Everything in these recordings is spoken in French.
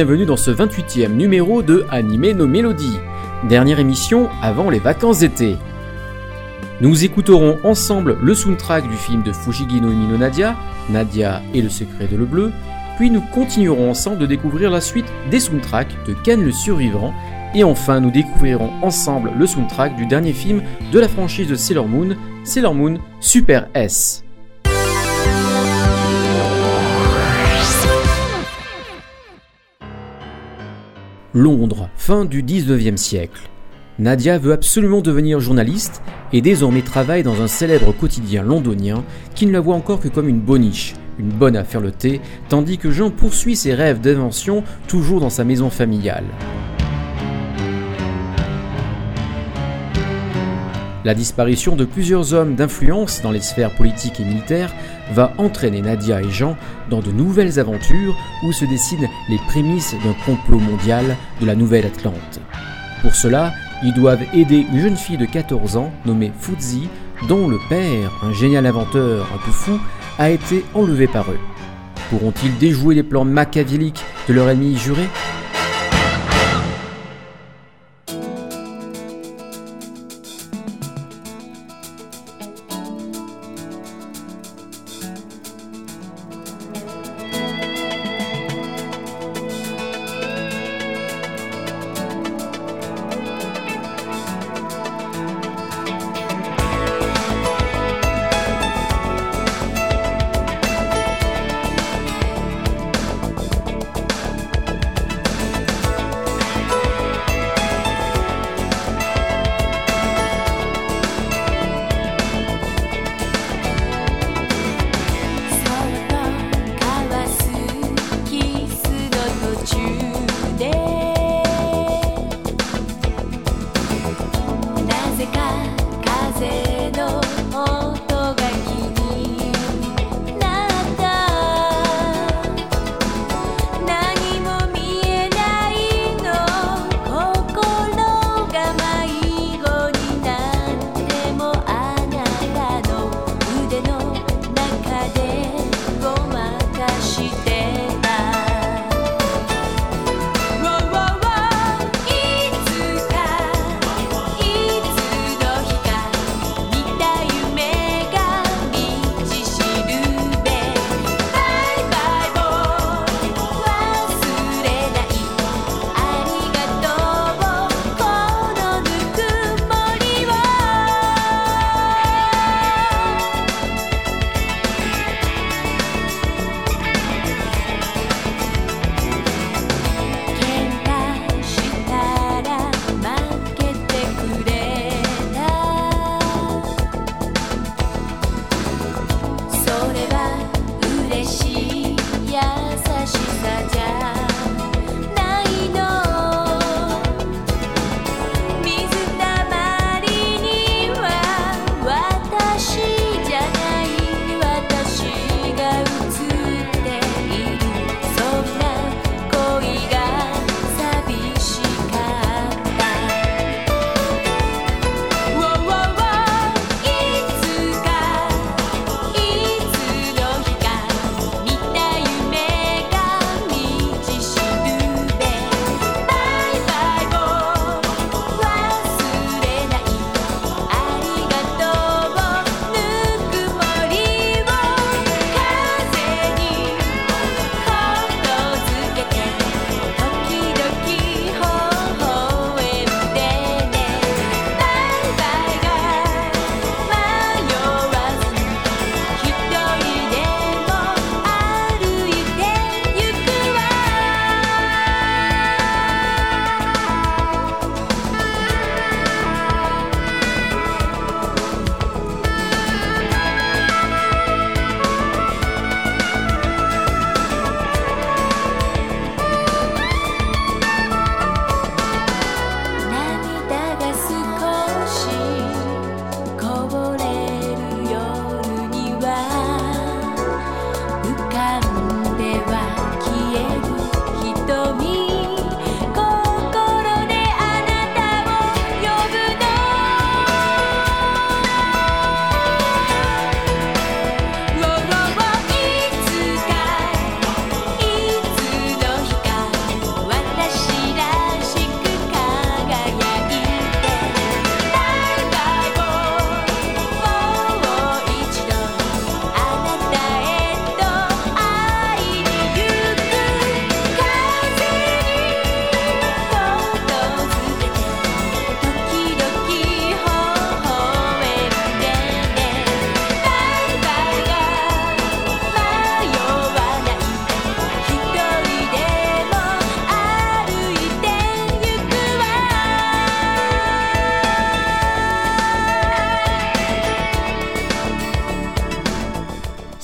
bienvenue dans ce 28e numéro de Animer nos mélodies, dernière émission avant les vacances d'été. Nous écouterons ensemble le soundtrack du film de Fujigi no Umi Nadia, Nadia et le secret de le bleu, puis nous continuerons ensemble de découvrir la suite des soundtracks de Ken le survivant, et enfin nous découvrirons ensemble le soundtrack du dernier film de la franchise de Sailor Moon, Sailor Moon Super S. Londres, fin du 19e siècle. Nadia veut absolument devenir journaliste et désormais travaille dans un célèbre quotidien londonien qui ne la voit encore que comme une boniche, une bonne à faire le thé, tandis que Jean poursuit ses rêves d'invention toujours dans sa maison familiale. La disparition de plusieurs hommes d'influence dans les sphères politiques et militaires va entraîner Nadia et Jean dans de nouvelles aventures où se dessinent les prémices d'un complot mondial de la Nouvelle Atlante. Pour cela, ils doivent aider une jeune fille de 14 ans nommée Fuzzy, dont le père, un génial inventeur un peu fou, a été enlevé par eux. Pourront-ils déjouer les plans machiavéliques de leur ennemi juré?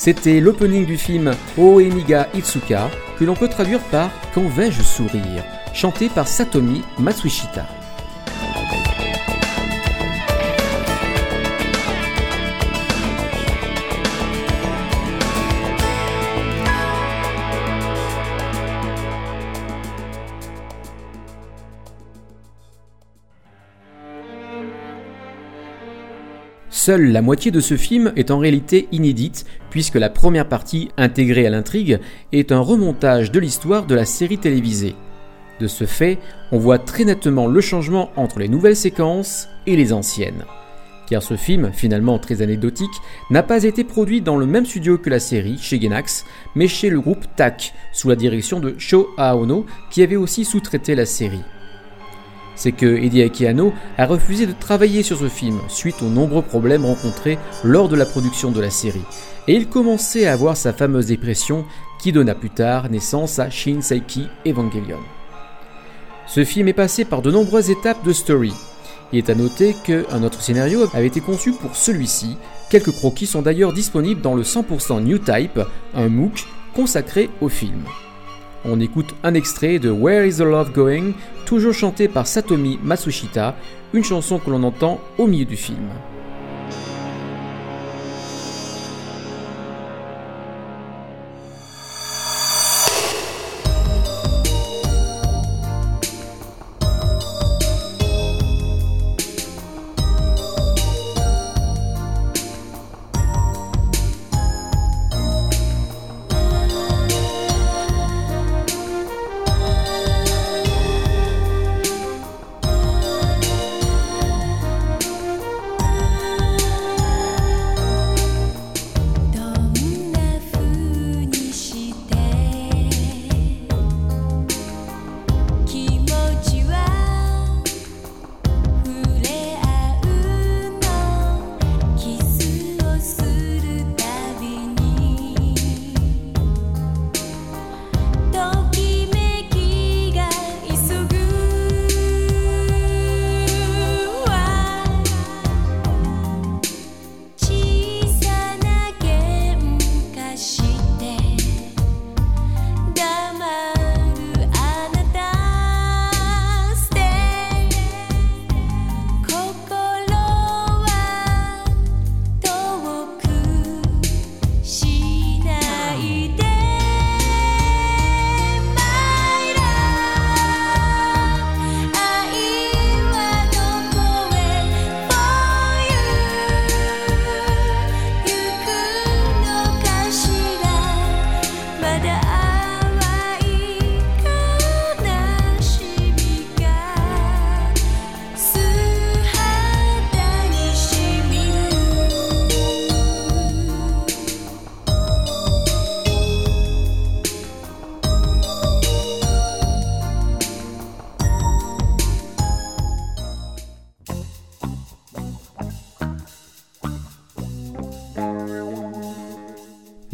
C'était l'opening du film Oeniga Itsuka, que l'on peut traduire par Quand vais-je sourire, chanté par Satomi Matsushita. Seule la moitié de ce film est en réalité inédite, puisque la première partie, intégrée à l'intrigue, est un remontage de l'histoire de la série télévisée. De ce fait, on voit très nettement le changement entre les nouvelles séquences et les anciennes. Car ce film, finalement très anecdotique, n'a pas été produit dans le même studio que la série, chez Genax, mais chez le groupe TAC, sous la direction de Sho Aono, qui avait aussi sous-traité la série c'est que Eddie Akiano a refusé de travailler sur ce film suite aux nombreux problèmes rencontrés lors de la production de la série, et il commençait à avoir sa fameuse dépression qui donna plus tard naissance à Shin Seiki Evangelion. Ce film est passé par de nombreuses étapes de story. Il est à noter qu'un autre scénario avait été conçu pour celui-ci. Quelques croquis sont d'ailleurs disponibles dans le 100% New Type, un MOOC consacré au film. On écoute un extrait de Where is the Love Going, toujours chanté par Satomi Matsushita, une chanson que l'on entend au milieu du film.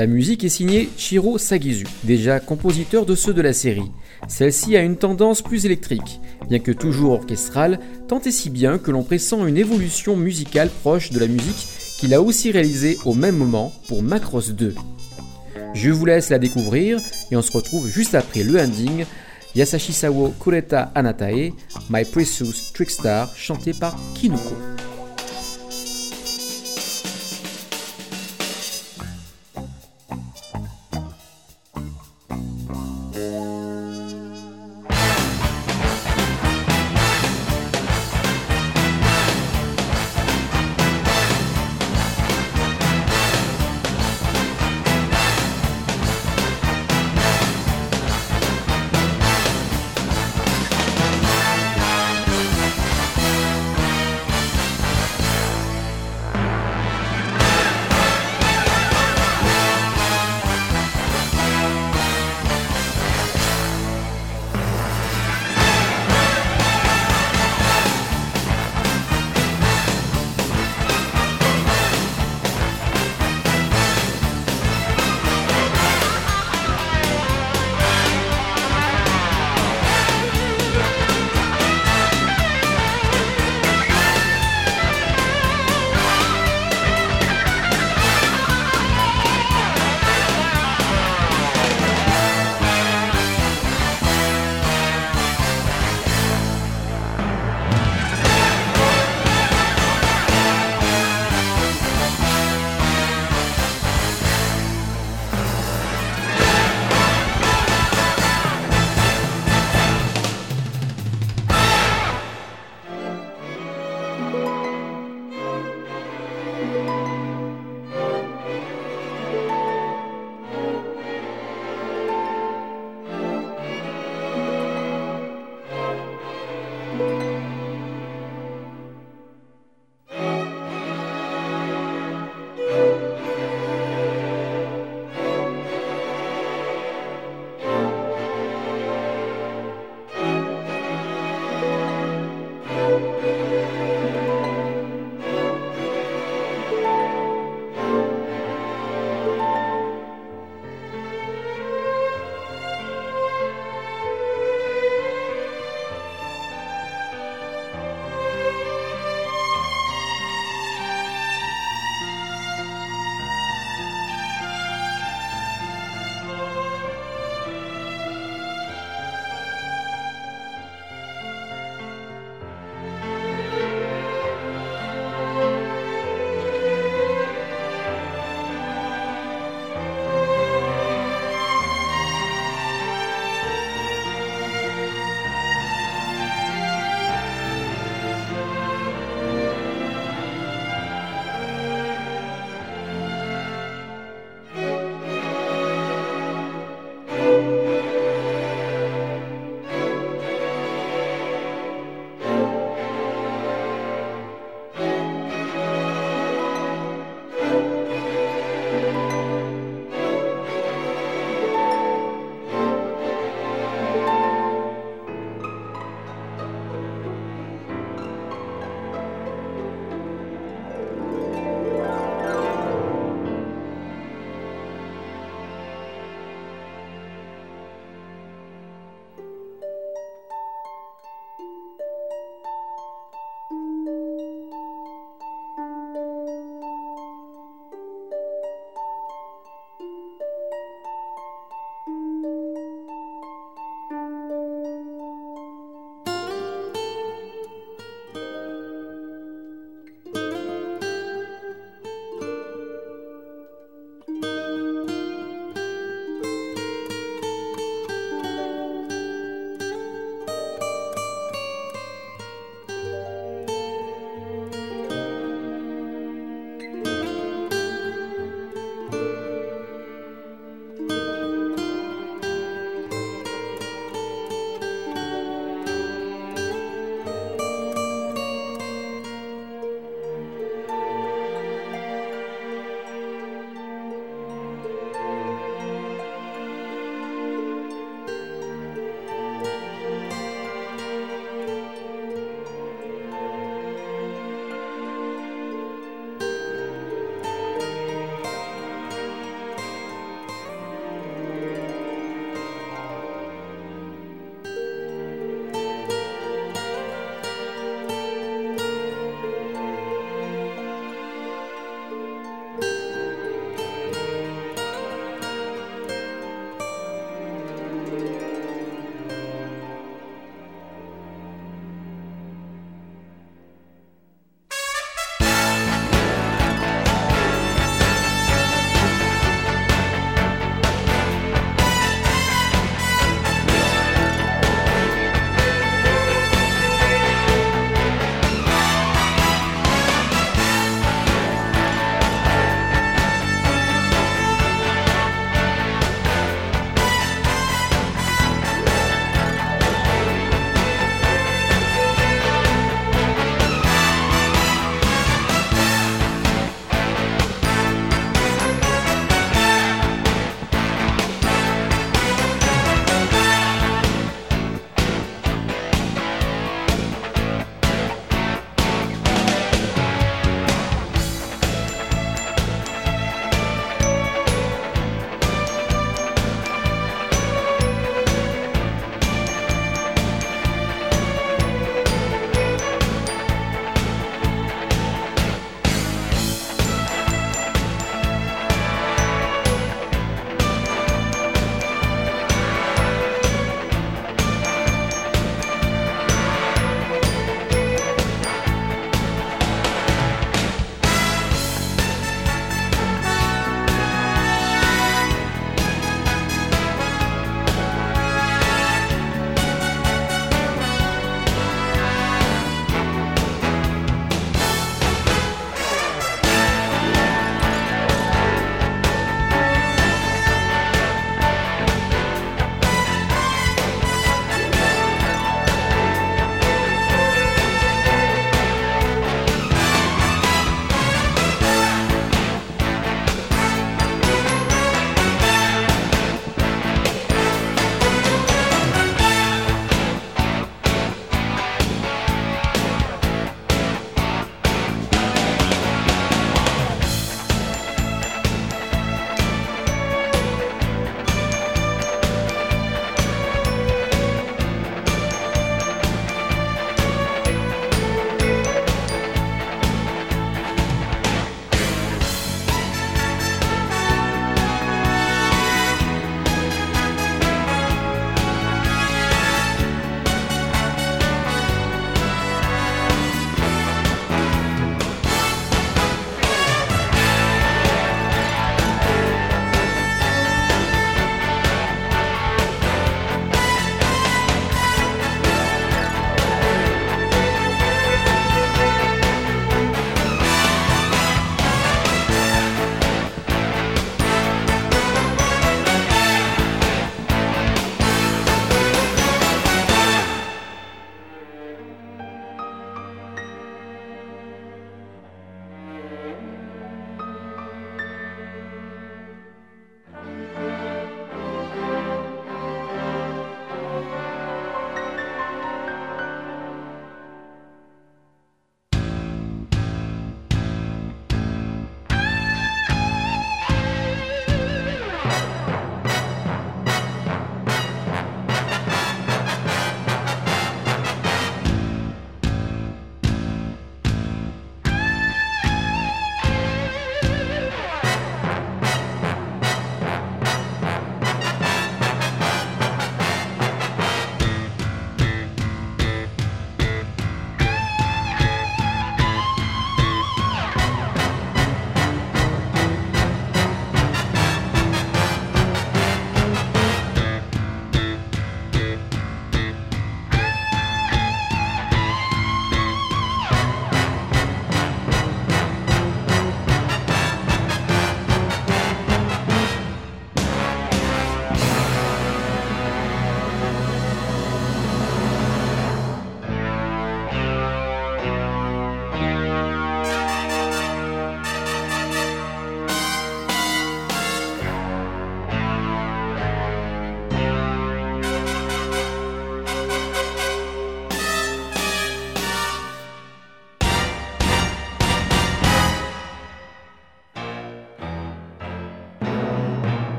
La musique est signée Shiro Sagizu, déjà compositeur de ceux de la série. Celle-ci a une tendance plus électrique, bien que toujours orchestrale, tant et si bien que l'on pressent une évolution musicale proche de la musique qu'il a aussi réalisée au même moment pour Macross 2. Je vous laisse la découvrir et on se retrouve juste après le ending Yasashisawo Kureta Anatae, My Precious Trickstar, chanté par Kinuko.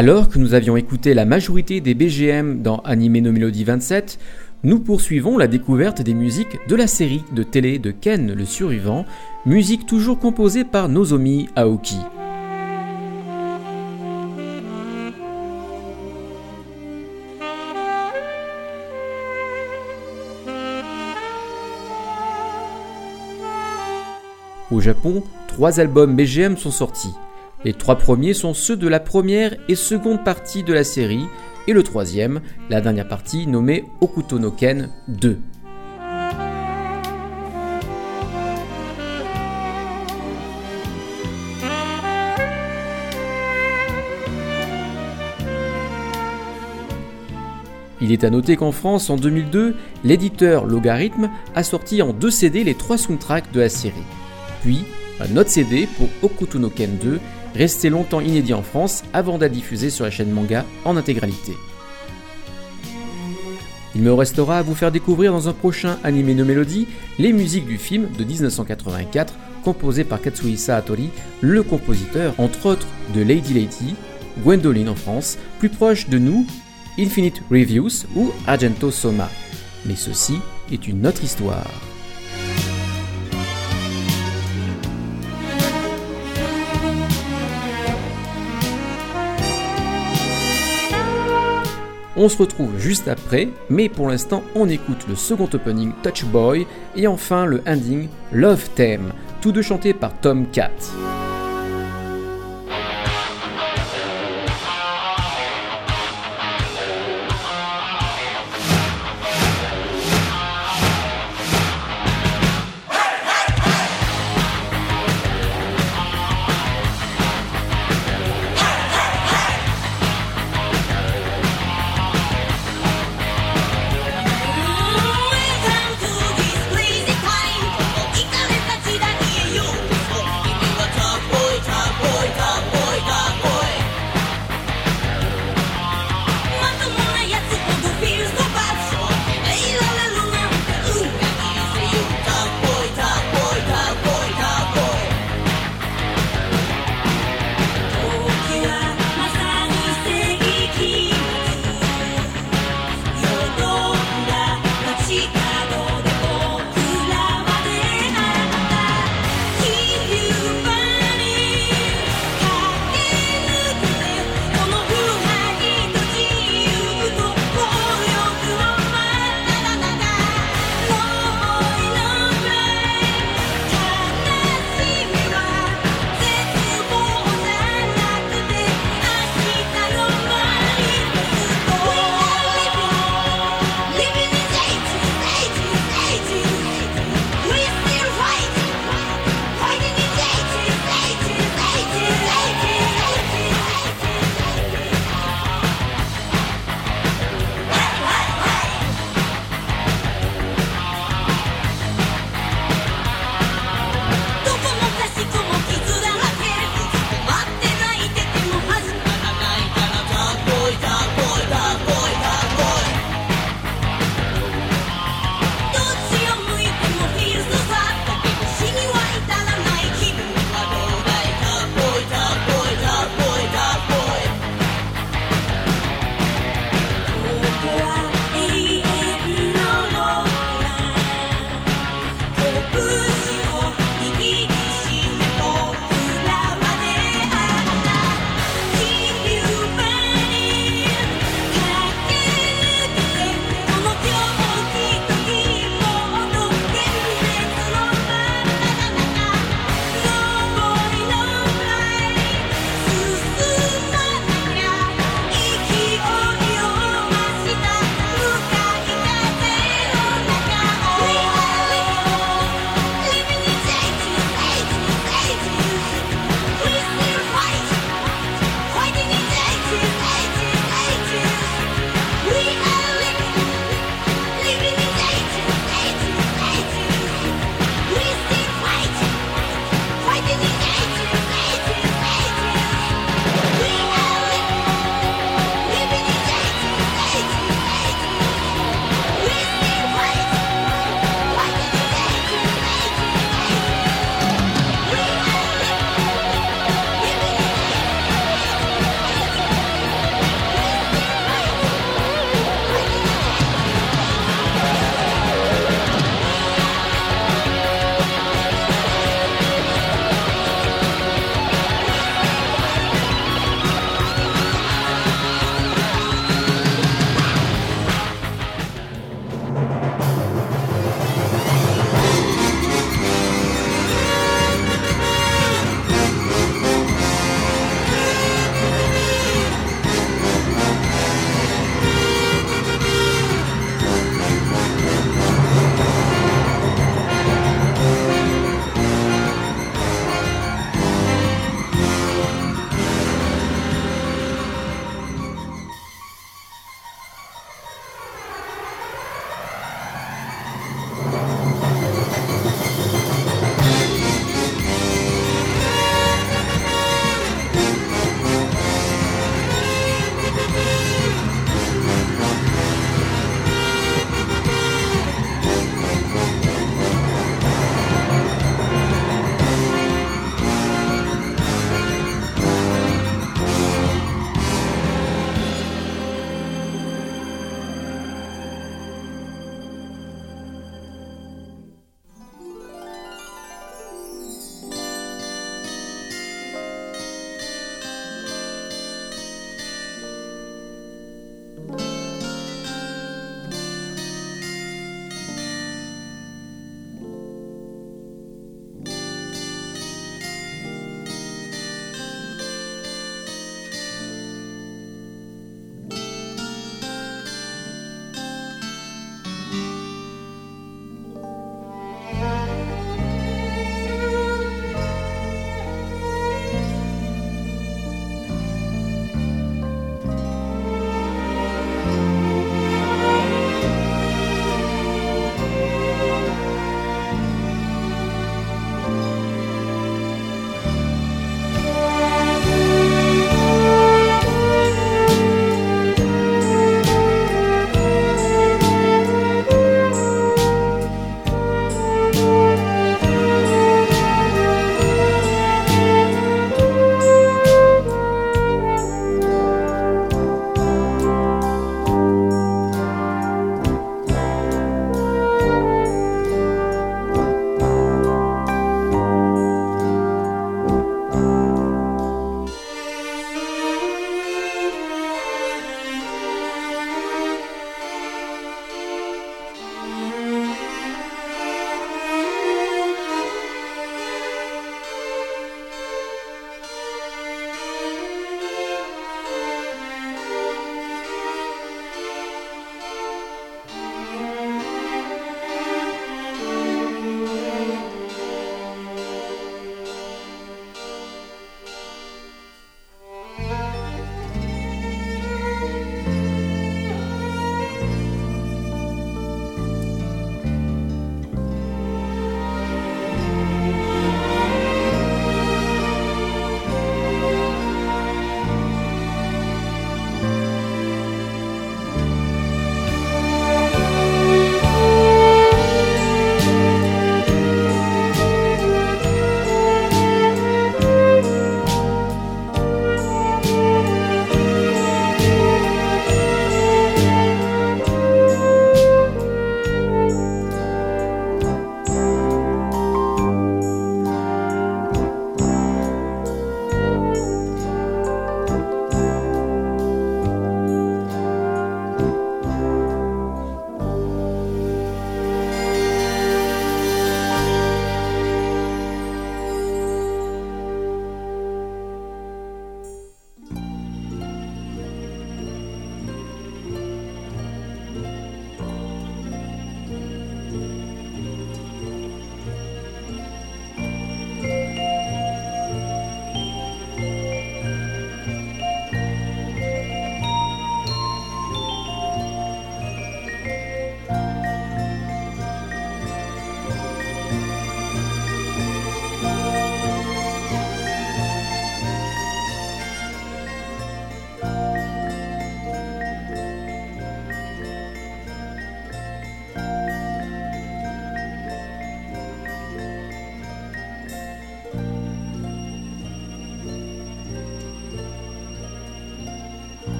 Alors que nous avions écouté la majorité des BGM dans Anime no Melody 27, nous poursuivons la découverte des musiques de la série de télé de Ken le survivant, musique toujours composée par Nozomi Aoki. Au Japon, trois albums BGM sont sortis. Les trois premiers sont ceux de la première et seconde partie de la série, et le troisième, la dernière partie nommée Okuto no Ken 2. Il est à noter qu'en France, en 2002, l'éditeur Logarithme a sorti en deux CD les trois soundtracks de la série. Puis, un autre CD pour Okuto no Ken 2 resté longtemps inédit en France avant d'être diffusé sur la chaîne manga en intégralité. Il me restera à vous faire découvrir dans un prochain Anime no Melody les musiques du film de 1984 composé par Katsuhisa Hattori, le compositeur entre autres de Lady Lady, Gwendoline en France, plus proche de nous, Infinite Reviews ou Argento Soma. Mais ceci est une autre histoire. On se retrouve juste après, mais pour l'instant on écoute le second opening Touch Boy et enfin le ending Love Theme, tous deux chantés par Tom Cat.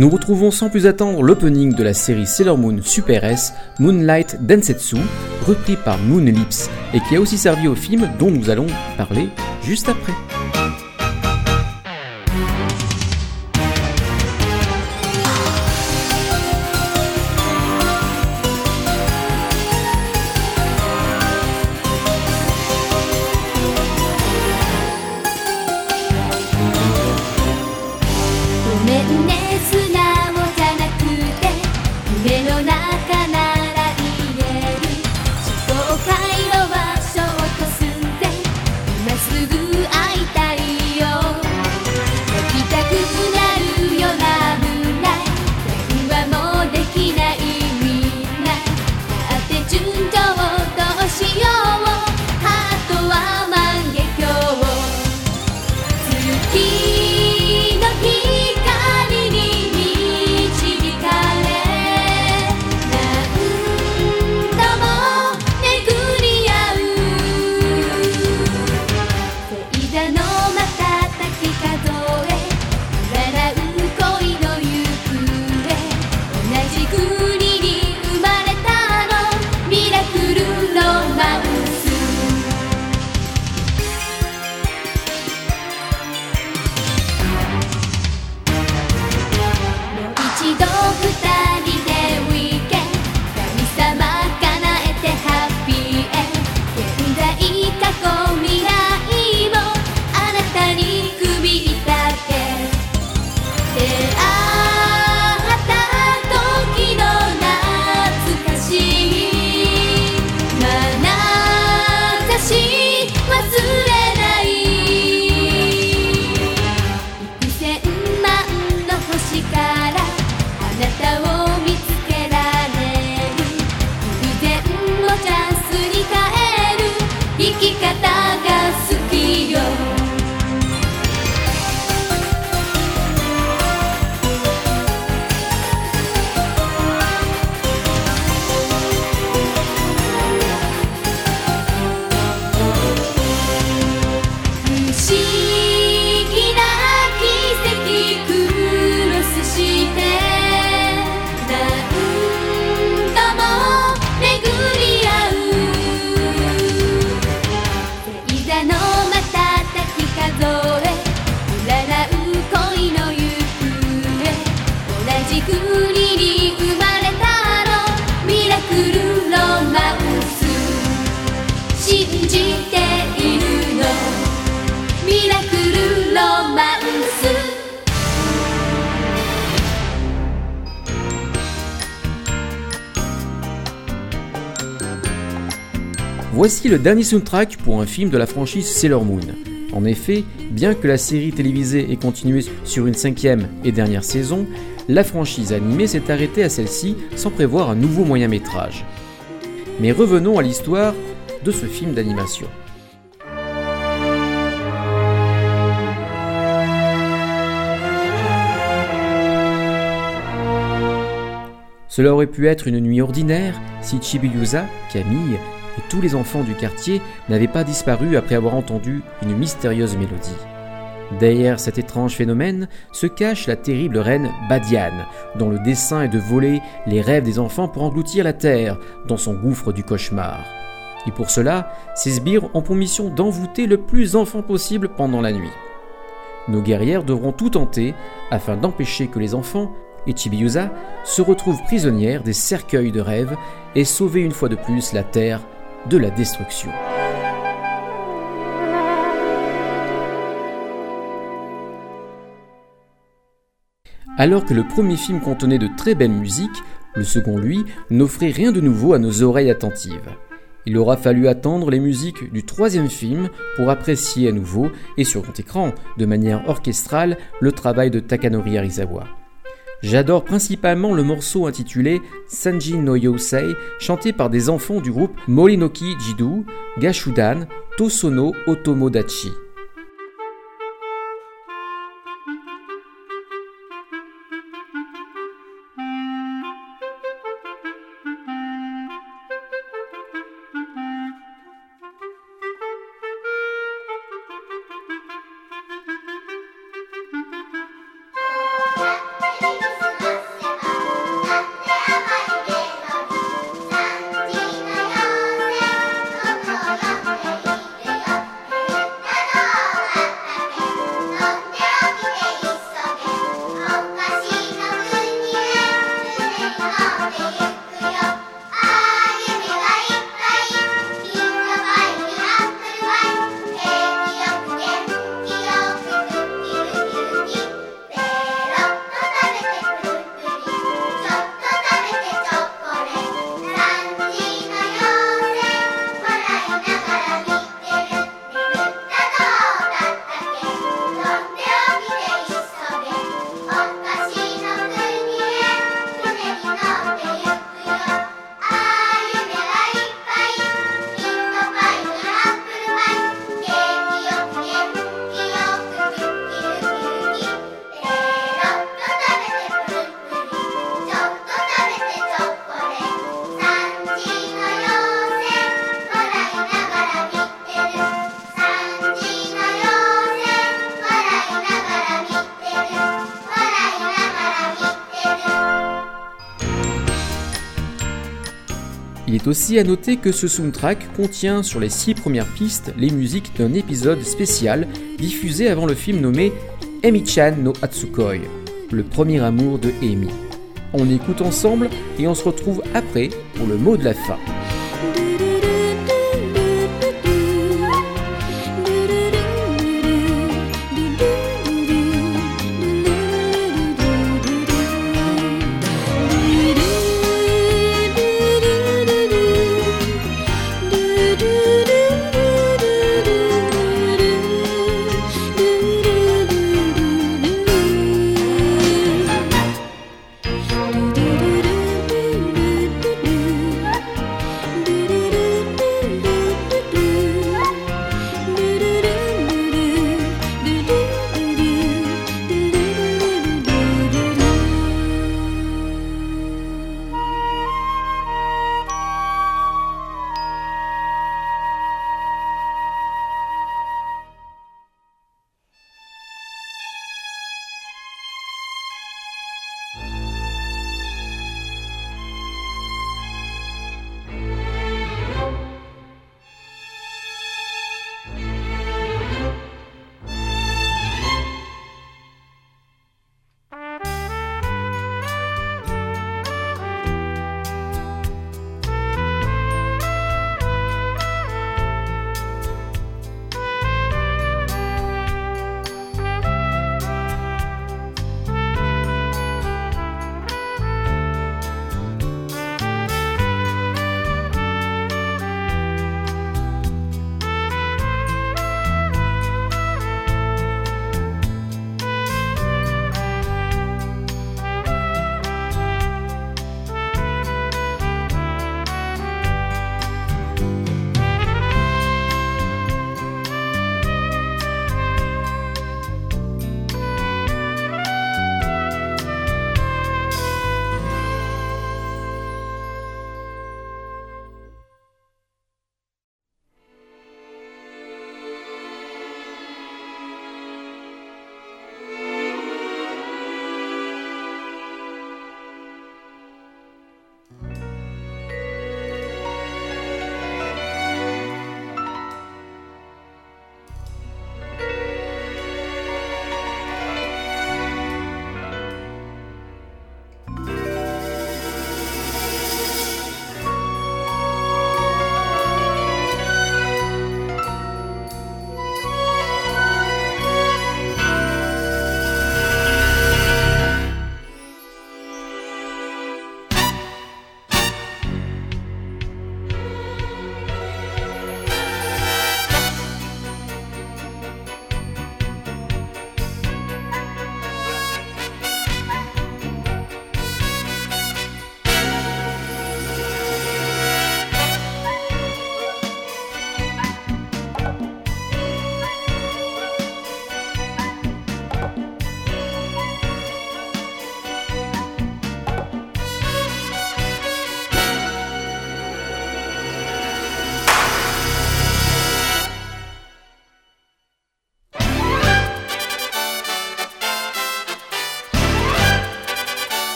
Nous retrouvons sans plus attendre l'opening de la série Sailor Moon Super S, Moonlight Densetsu, repris par Moon Lips, et qui a aussi servi au film dont nous allons parler juste après. Le dernier soundtrack pour un film de la franchise Sailor Moon. En effet, bien que la série télévisée ait continué sur une cinquième et dernière saison, la franchise animée s'est arrêtée à celle-ci sans prévoir un nouveau moyen métrage. Mais revenons à l'histoire de ce film d'animation. Cela aurait pu être une nuit ordinaire si Chibiyusa, Camille tous les enfants du quartier n'avaient pas disparu après avoir entendu une mystérieuse mélodie. Derrière cet étrange phénomène se cache la terrible reine Badiane, dont le dessein est de voler les rêves des enfants pour engloutir la terre dans son gouffre du cauchemar. Et pour cela, ces sbires ont pour mission d'envoûter le plus d'enfants possible pendant la nuit. Nos guerrières devront tout tenter afin d'empêcher que les enfants et Chibiusa se retrouve prisonnière des cercueils de rêve et sauver une fois de plus la Terre de la destruction. Alors que le premier film contenait de très belles musiques, le second, lui, n'offrait rien de nouveau à nos oreilles attentives. Il aura fallu attendre les musiques du troisième film pour apprécier à nouveau et sur grand écran, de manière orchestrale, le travail de Takanori Arizawa. J'adore principalement le morceau intitulé Sanji no Yosei, chanté par des enfants du groupe Morinoki Jidu, Gashudan, Tosono Otomodachi. Aussi à noter que ce soundtrack contient sur les six premières pistes les musiques d'un épisode spécial diffusé avant le film nommé Emi-chan no Atsukoi, le premier amour de Emi. On écoute ensemble et on se retrouve après pour le mot de la fin.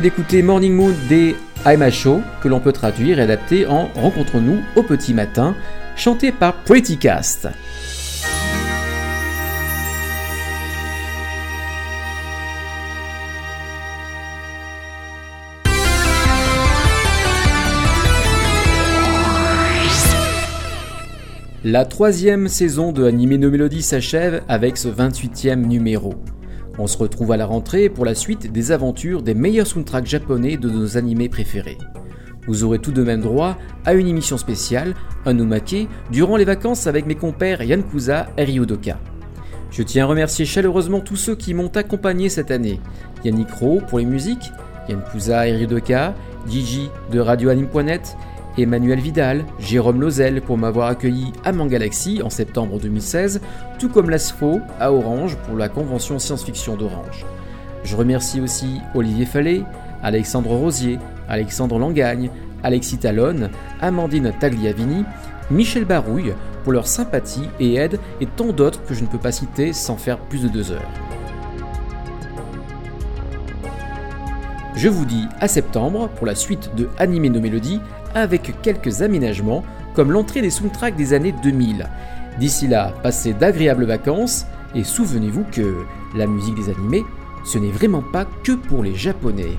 D'écouter Morning Moon des I'm Show, que l'on peut traduire et adapter en Rencontre-nous au petit matin, chanté par Pretty Cast. La troisième saison de Anime No Melody s'achève avec ce 28e numéro. On se retrouve à la rentrée pour la suite des aventures des meilleurs soundtracks japonais de nos animés préférés. Vous aurez tout de même droit à une émission spéciale, un durant les vacances avec mes compères Yankuza et Ryudoka. Je tiens à remercier chaleureusement tous ceux qui m'ont accompagné cette année. Yannick Ro pour les musiques, Yankuza et Ryudoka, Gigi de radioanime.net, Emmanuel Vidal, Jérôme Lozel pour m'avoir accueilli à Mangalaxy en septembre 2016, tout comme l'ASFO à Orange pour la convention science-fiction d'Orange. Je remercie aussi Olivier Fallet, Alexandre Rosier, Alexandre Langagne, Alexis Talon, Amandine Tagliavini, Michel Barouille pour leur sympathie et aide et tant d'autres que je ne peux pas citer sans faire plus de deux heures. Je vous dis à septembre pour la suite de Animer nos mélodies avec quelques aménagements comme l'entrée des soundtracks des années 2000. D'ici là, passez d'agréables vacances et souvenez-vous que la musique des animés, ce n'est vraiment pas que pour les japonais.